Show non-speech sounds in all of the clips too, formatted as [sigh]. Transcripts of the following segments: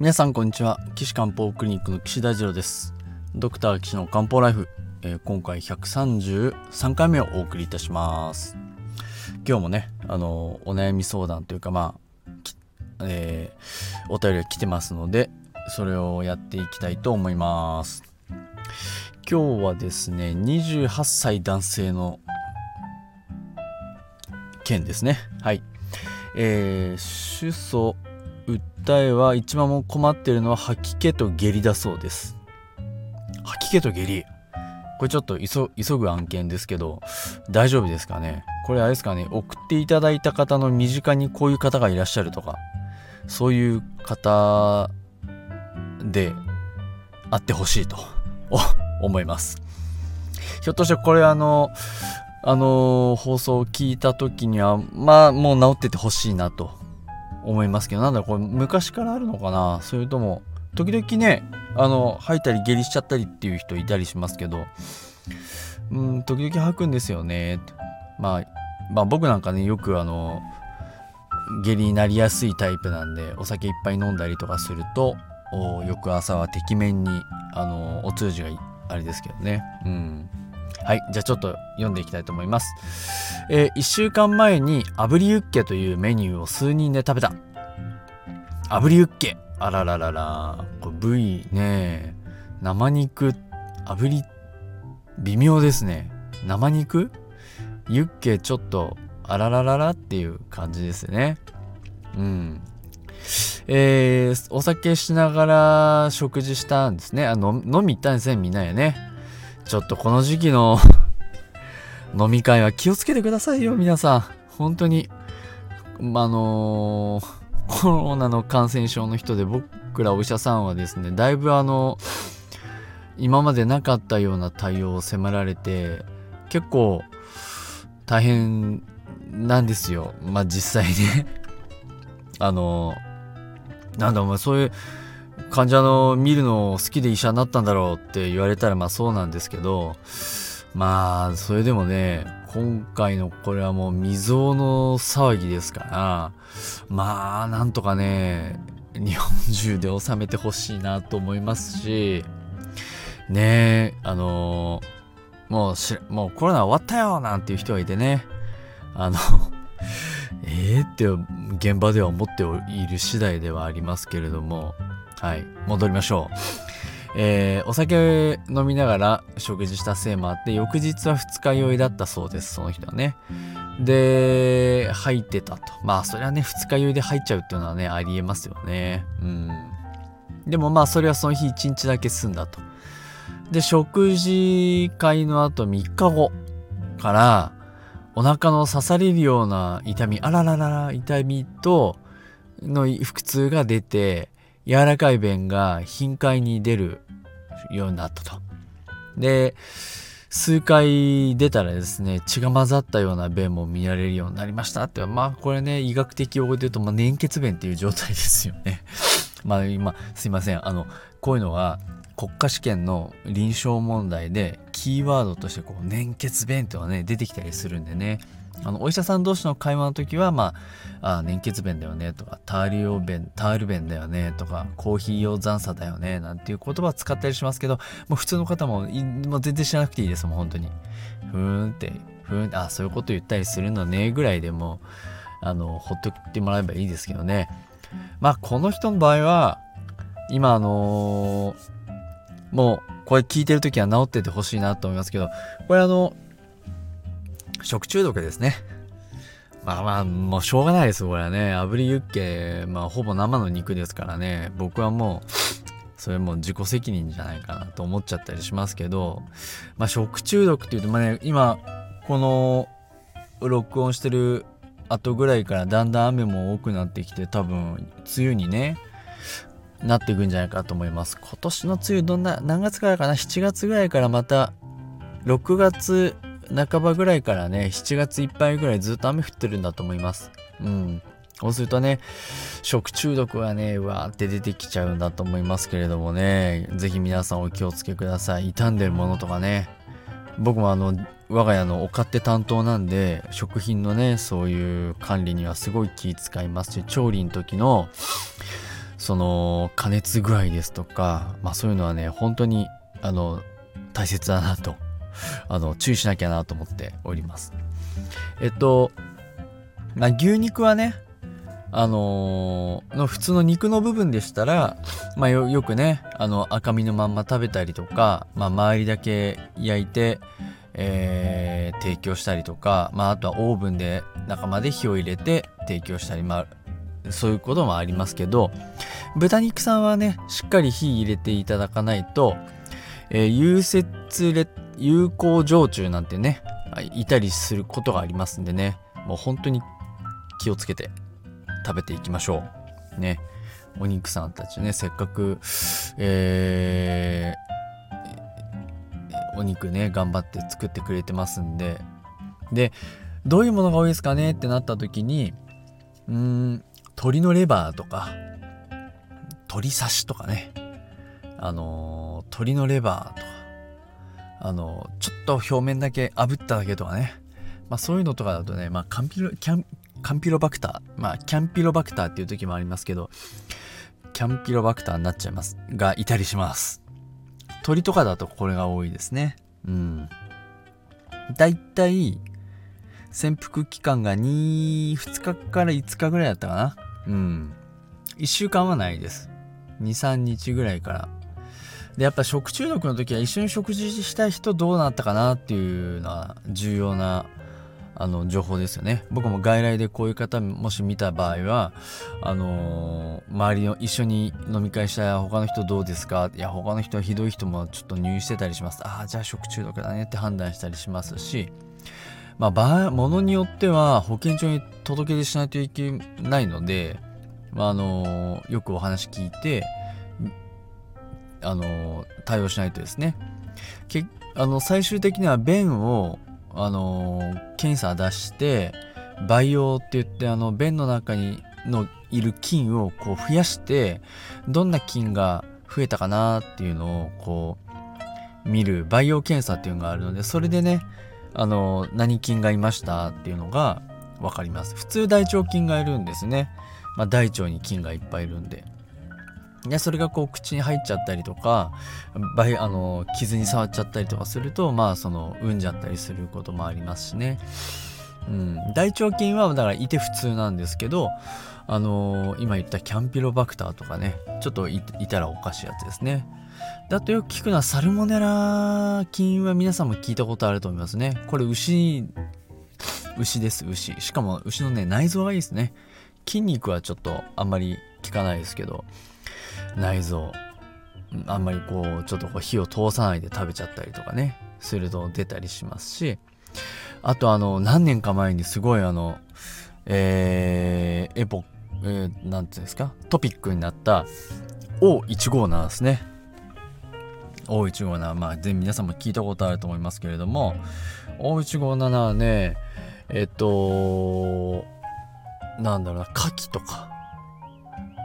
皆さんこんにちは。岸漢方クリニックの岸大二郎です。ドクター岸の漢方ライフ、えー、今回133回目をお送りいたします。今日もねあのお悩み相談というかまあ、えー、お便りが来てますのでそれをやっていきたいと思います。今日はですね28歳男性の件ですね。はい。えー、主訴訴えは一番も困ってるのは吐き気と下痢だそうです。吐き気と下痢。これちょっと急ぐ案件ですけど大丈夫ですかね？これあれですかね？送っていただいた方の身近にこういう方がいらっしゃるとかそういう方であってほしいと [laughs] 思います。ひょっとしてこれあのあの放送を聞いた時にはまあもう治っててほしいなと。思いますけどなんだこれ昔からあるのかな？それとも時々ねあの吐いたり下痢しちゃったりっていう人いたりしますけど。うん時々吐くんですよね。まあまあ僕なんかねよくあの下痢になりやすいタイプなんでお酒いっぱい飲んだりとかすると翌朝はてきめんにあのお通じがあれですけどね。うん。はい、じゃあちょっと読んでいきたいと思います。えー、1週間前に炙りユッケというメニューを数人で食べた。炙りユッケ。あらららら。これ部位ね、生肉、炙り、微妙ですね。生肉？ユッケちょっと、あららららっていう感じですね。うん。えー、お酒しながら食事したんですね。あの飲み行ったんですね、みんなやね。ちょっとこの時期の [laughs] 飲み会は気をつけてくださいよ、皆さん。本当に。まあのー、コロナの感染症の人で僕らお医者さんはですね、だいぶあの、今までなかったような対応を迫られて、結構大変なんですよ。まあ実際ね [laughs] あのなんだお前そういう患者の見るのを好きで医者になったんだろうって言われたらまあそうなんですけどまあそれでもね今回のこれはもう未曾有の騒ぎですからまあなんとかね日本中で収めてほしいなと思いますしねあのもうしもうコロナ終わったよなんていう人がいてねあのええって現場では思っている次第ではありますけれどもはい、戻りましょう。えー、お酒飲みながら食事したせいもあって翌日は二日酔いだったそうですその人はね。で入ってたと。まあそれはね二日酔いで入っちゃうっていうのはねありえますよね。うん。でもまあそれはその日一日だけ済んだと。で食事会の後3日後からお腹の刺されるような痛みあらららら痛みとの腹痛が出て柔らかい便が頻回に出るようになったと。で、数回出たらですね、血が混ざったような便も見られるようになりましたって、まあこれね、医学的用語で言うと、まあ、粘血便っていう状態ですよね。[laughs] まあ今、すいません。あの、こういうのは国家試験の臨床問題でキーワードとしてこう粘血便ってのがね、出てきたりするんでね。あのお医者さん同士の会話の時は、まあ、あ粘血便だよねとか、タール用便、タール便だよねとか、コーヒー用残差だよねなんていう言葉使ったりしますけど、もう普通の方ももう全然知らなくていいです、もう本当に。ふーんって、ふーんあ、そういうこと言ったりするのねぐらいでも、あの、ほっとってもらえばいいですけどね。まあ、この人の場合は、今、あのー、もう、これ聞いてる時は治っててほしいなと思いますけど、これあの、食中毒ですね。まあまあ、もうしょうがないです、これはね。炙りユッケ、まあほぼ生の肉ですからね。僕はもう、それも自己責任じゃないかなと思っちゃったりしますけど、まあ食中毒っていうと、まあね、今、この録音してる後ぐらいからだんだん雨も多くなってきて、多分、梅雨にね、なっていくんじゃないかと思います。今年の梅雨どんな、何月からかな ?7 月ぐらいからまた、6月半ばぐらいからね、7月いっぱいぐらいずっと雨降ってるんだと思います。うん。そうするとね、食中毒はね、うわーって出てきちゃうんだと思いますけれどもね、ぜひ皆さんお気をつけください。傷んでるものとかね。僕もあの、我が家のお勝手担当なんで、食品のね、そういう管理にはすごい気使いますし、調理の時の、その加熱具合ですとか、まあそういうのはね、本当にあの大切だなと、あの注意しなきゃなと思っております。えっと、まあ、牛肉はね、あのー、の普通の肉の部分でしたら、まあよ、くね、あの赤身のまんま食べたりとか、まあ、周りだけ焼いて、えー、提供したりとか、まあ、あとはオーブンで中まで火を入れて提供したり、まあ、そういうこともありますけど豚肉さんはねしっかり火入れていただかないと、えー、有節有効常駐なんてねいたりすることがありますんでねもう本当に気をつけて食べていきましょう。ね。お肉さんたちねせっかく、えー、お肉ね頑張って作ってくれてますんで。でどういうものが多いですかねってなった時にうん鶏のレバーとか鶏刺しとかね。あのー、鶏のレバーとか。あの、ちょっと表面だけ炙っただけとかね。まあそういうのとかだとねまあカンピロキャンカンピロバクター。まあキャンピロバクターっていう時もありますけどキャンピロバクターになっちゃいます。がいたりします。鳥とかだとこれが多いですね。うん。だいたい潜伏期間が2、2日から5日ぐらいだったかな。うん。1週間はないです。2、3日ぐらいから。で、やっぱ食中毒の時は一緒に食事した人どうなったかなっていうのは重要なあの情報ですよね。僕も外来でこういう方もし見た場合は、あのー、周りの一緒に飲み会した他の人どうですか？いや、他の人はひどい人もちょっと入院してたりします。ああ、じゃあ食中毒だねって判断したりしますし、まあ、場ものによっては保健所に届け出しないといけないので、まあ、あのよくお話聞いて、あの対応しないとですね。けあの最終的には便を、あの検査出して培養って言ってあの便の中にのいる菌をこう増やしてどんな菌が増えたかなっていうのをこう見る培養検査っていうのがあるのでそれでねあの何菌がいましたっていうのが分かります。普通大腸菌がいるんですね、まあ、大腸に菌がいっぱいいるんで。でそれがこう口に入っちゃったりとかあの傷に触っちゃったりとかするとまあその産んじゃったりすることもありますしね、うん、大腸菌はだからいて普通なんですけどあのー、今言ったキャンピロバクターとかねちょっといたらおかしいやつですねだとよく聞くのはサルモネラ菌は皆さんも聞いたことあると思いますね。これ牛、牛です、牛。しかも牛のね、内臓がいいですね。筋肉はちょっとあんまり効かないですけど、内臓、あんまりこう、ちょっとこう火を通さないで食べちゃったりとかね、すると出たりしますし、あとあの、何年か前にすごいあの、えー、エポ、えー、なんていうんですか、トピックになった O157 ですね。O157 まあ全皆さんも聞いたことあると思いますけれども O157 はねえっとなんだろうな牡蠣とか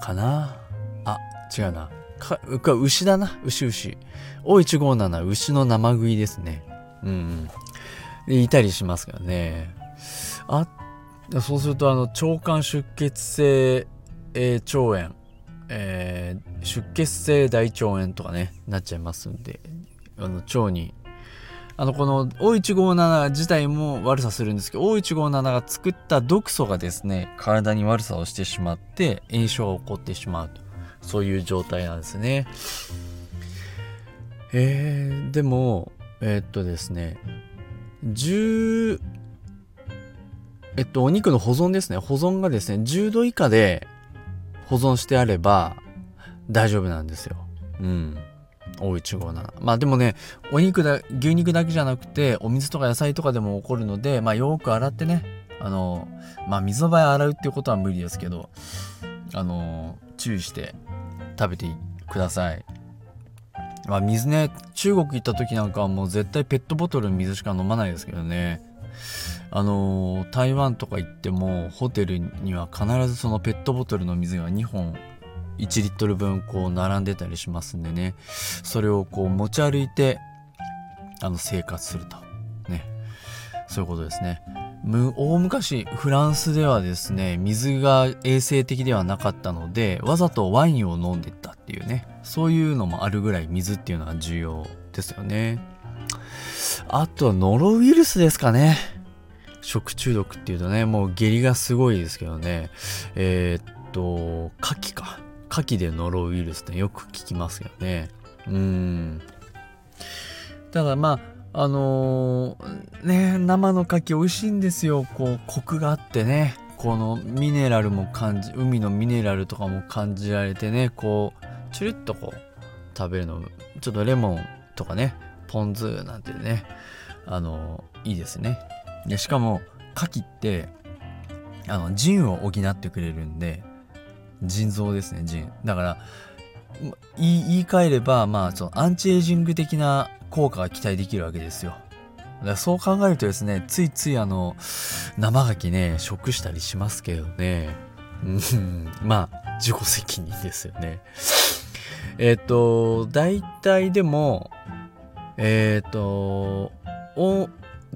かな？あ違うな。か牛だな。牛牛。O157 牛の生食いですね。うんでいたりしますからね。あそうするとあの腸管出血性、えー、腸炎えー、出血性大腸炎とかねなっちゃいますんであの腸にあのこの O157 自体も悪さするんですけど O157 が作った毒素がですね体に悪さをしてしまって炎症が起こってしまうと。そういう状態なんですね。えー、でもえー、っとですね10えっとお肉の保存ですね保存がですね10度以下で保存してあれば大丈夫なんですよ。うん。O157。まあでもね、お肉だ、牛肉だけじゃなくて、お水とか野菜とかでも起こるので、まあよく洗ってね、あの、まあ水の場合洗うっていうことは無理ですけど、あの、注意して食べてください。まあ水ね、中国行った時なんかはもう絶対ペットボトルの水しか飲まないですけどね。あの台湾とか行ってもホテルには必ずそのペットボトルの水が2本1リットル分こう並んでたりしますんでね。それをこう持ち歩いてあの生活すると。ね。そういうことですね。大昔フランスではですね水が衛生的ではなかったのでわざとワインを飲んでったっていうね。そういうのもあるぐらい水っていうのは重要ですよね。あとはノロウイルスですかね。食中毒っていうとねもう下痢がすごいですけどね。えー、っと牡蠣か。牡蠣でノロウイルスってよく聞きますよね。うん。ただまああのー、ね生の牡蠣美味しいんですよ。こうコクがあってね。このミネラルも感じ海のミネラルとかも感じられてね。こうチュルッとこう食べるのちょっとレモンとかね。ポン酢なんてねあの、いいですねでしかも牡蠣ってあの腎を補ってくれるんで腎臓ですね腎だから言い換えればまあそのアンチエイジング的な効果が期待できるわけですよ。だからそう考えるとですね、ついついあの、生牡蠣ね、食したりしますけどね。うん、まあ、自己責任ですよね。えっ、と、大体でも、えっ、ー、と、お、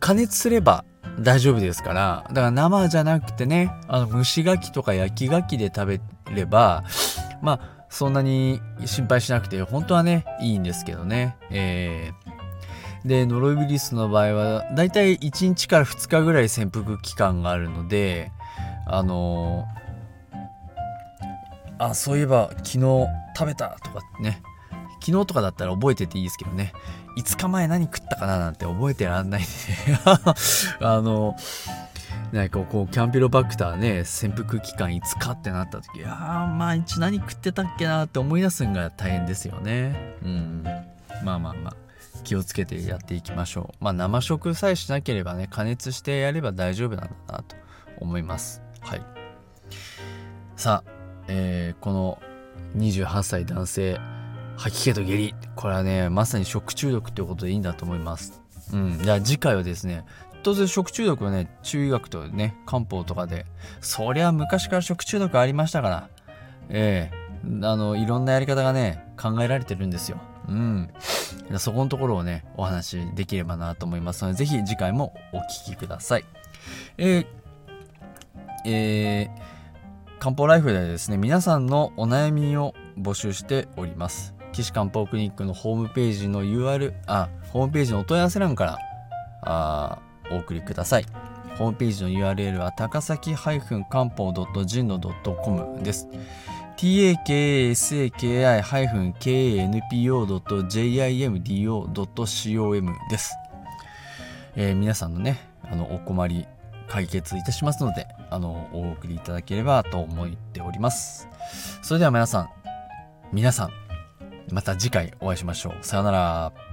加熱すれば大丈夫ですから、だから生じゃなくてね、あの、蒸し牡蠣とか焼き牡蠣で食べれば、まあ、そんなに心配しなくて本当はねいいんですけどね、えー、でノロウイルスの場合はだいたい1日から2日ぐらい潜伏期間があるのであのー、あそういえば昨日食べたとかね。昨日とかだったら覚えてていいですけどね。5日前何食ったかななんて覚えてらんないんで [laughs] あのなんかこうキャンピロバクターね潜伏期間5日ってなった時ああ毎日何食ってたっけなって思い出すのが大変ですよね。うん。まあまあまあ気をつけてやっていきましょう。まあ生食さえしなければね加熱してやれば大丈夫なんだなと思います。はい。さあ、えー、この28歳男性。吐き気と下痢。これはねまさに食中毒ってことでいいんだと思います。うん。じゃあ次回はですね当然食中毒はね中医学とね漢方とかでそりゃ昔から食中毒ありましたから。ええ。ー、あのいろんなやり方がね考えられてるんですよ。うん。そこのところをねお話しできればなと思いますので是非次回もお聴きください。えー、えー、漢方ライフではですね皆さんのお悩みを募集しております。岸漢方クリニックのホームページの UR あホームページのお問い合わせ欄からあお送りください。ホームページの URL は高崎漢方 .jino.com です。takasaki-kanpo.jimdo.com です。えー、皆さんのね、あの、お困り解決いたしますので、あの、お送りいただければと思っております。それでは皆さん、皆さん、また次回お会いしましょう。さよなら。